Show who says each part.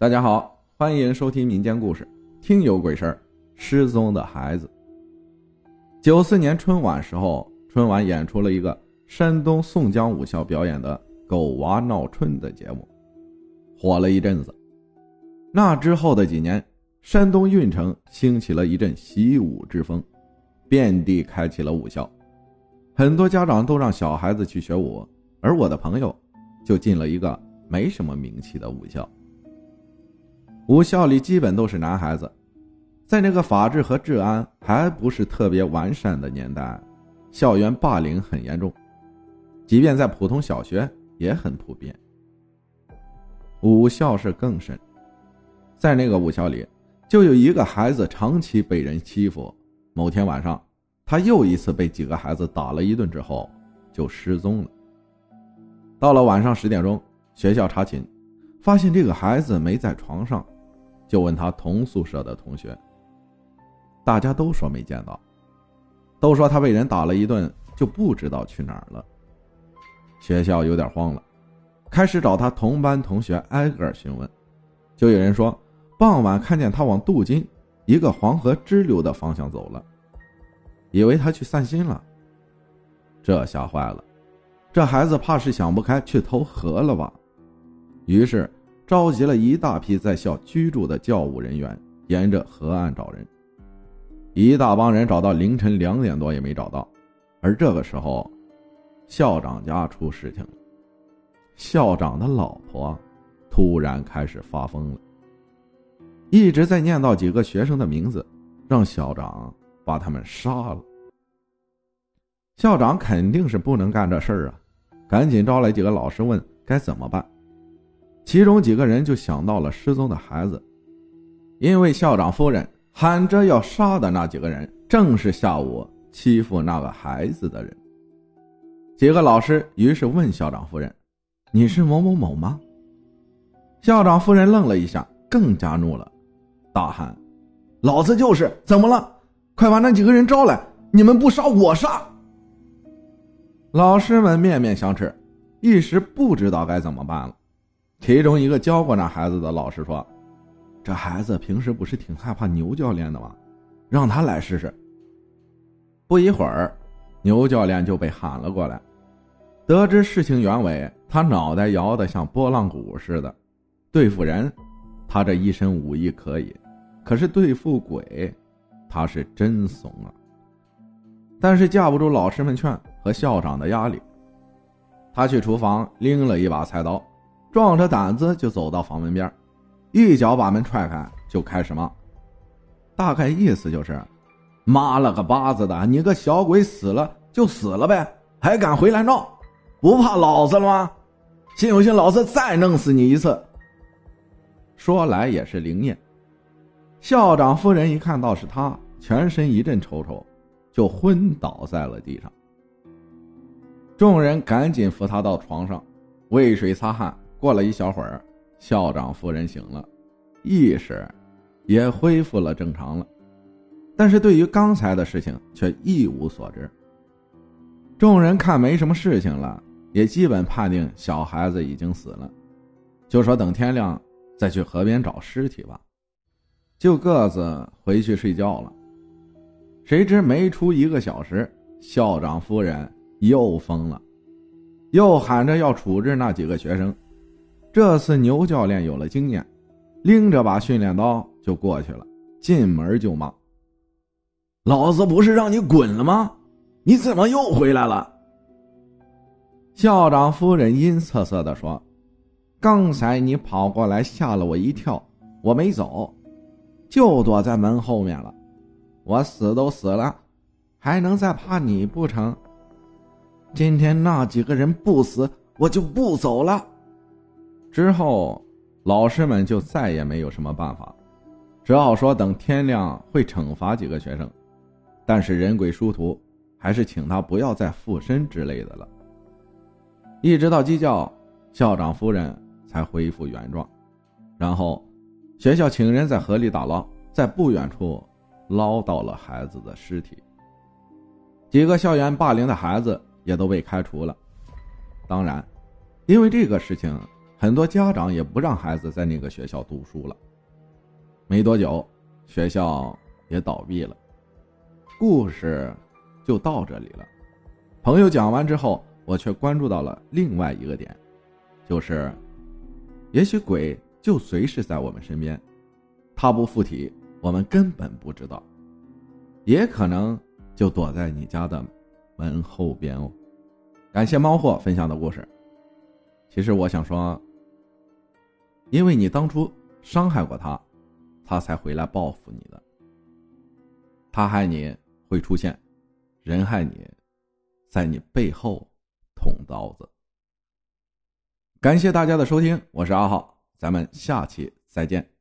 Speaker 1: 大家好，欢迎收听民间故事，听有鬼事儿。失踪的孩子。九四年春晚时候，春晚演出了一个山东宋江武校表演的《狗娃闹春》的节目，火了一阵子。那之后的几年，山东运城兴起了一阵习武之风，遍地开启了武校，很多家长都让小孩子去学武，而我的朋友就进了一个没什么名气的武校。武校里基本都是男孩子，在那个法治和治安还不是特别完善的年代，校园霸凌很严重，即便在普通小学也很普遍。武校是更甚，在那个武校里，就有一个孩子长期被人欺负。某天晚上，他又一次被几个孩子打了一顿之后，就失踪了。到了晚上十点钟，学校查寝，发现这个孩子没在床上。就问他同宿舍的同学，大家都说没见到，都说他被人打了一顿，就不知道去哪儿了。学校有点慌了，开始找他同班同学挨个询问，就有人说傍晚看见他往杜金一个黄河支流的方向走了，以为他去散心了。这吓坏了，这孩子怕是想不开去投河了吧？于是。召集了一大批在校居住的教务人员，沿着河岸找人。一大帮人找到凌晨两点多也没找到，而这个时候，校长家出事情了。校长的老婆突然开始发疯了，一直在念叨几个学生的名字，让校长把他们杀了。校长肯定是不能干这事儿啊，赶紧招来几个老师问该怎么办。其中几个人就想到了失踪的孩子，因为校长夫人喊着要杀的那几个人，正是下午欺负那个孩子的人。几个老师于是问校长夫人：“你是某某某吗？”校长夫人愣了一下，更加怒了，大喊：“老子就是！怎么了？快把那几个人招来！你们不杀我杀！”老师们面面相觑，一时不知道该怎么办了。其中一个教过那孩子的老师说：“这孩子平时不是挺害怕牛教练的吗？让他来试试。”不一会儿，牛教练就被喊了过来。得知事情原委，他脑袋摇得像拨浪鼓似的。对付人，他这一身武艺可以；可是对付鬼，他是真怂啊。但是架不住老师们劝和校长的压力，他去厨房拎了一把菜刀。壮着胆子就走到房门边，一脚把门踹开，就开始骂。大概意思就是：“妈了个巴子的，你个小鬼死了就死了呗，还敢回来闹，不怕老子了吗？信不信老子再弄死你一次？”说来也是灵验，校长夫人一看到是他，全身一阵抽抽，就昏倒在了地上。众人赶紧扶他到床上，喂水擦汗。过了一小会儿，校长夫人醒了，意识也恢复了正常了，但是对于刚才的事情却一无所知。众人看没什么事情了，也基本判定小孩子已经死了，就说等天亮再去河边找尸体吧，就各自回去睡觉了。谁知没出一个小时，校长夫人又疯了，又喊着要处置那几个学生。这次牛教练有了经验，拎着把训练刀就过去了，进门就骂：“老子不是让你滚了吗？你怎么又回来了？”校长夫人阴恻恻的说：“刚才你跑过来吓了我一跳，我没走，就躲在门后面了。我死都死了，还能再怕你不成？今天那几个人不死，我就不走了。”之后，老师们就再也没有什么办法，只好说等天亮会惩罚几个学生，但是人鬼殊途，还是请他不要再附身之类的了。一直到鸡叫，校长夫人才恢复原状，然后学校请人在河里打捞，在不远处捞到了孩子的尸体。几个校园霸凌的孩子也都被开除了，当然，因为这个事情。很多家长也不让孩子在那个学校读书了。没多久，学校也倒闭了。故事就到这里了。朋友讲完之后，我却关注到了另外一个点，就是，也许鬼就随时在我们身边，他不附体，我们根本不知道，也可能就躲在你家的门后边哦。感谢猫货分享的故事。其实我想说，因为你当初伤害过他，他才回来报复你的。他害你会出现，人害你，在你背后捅刀子。感谢大家的收听，我是阿浩，咱们下期再见。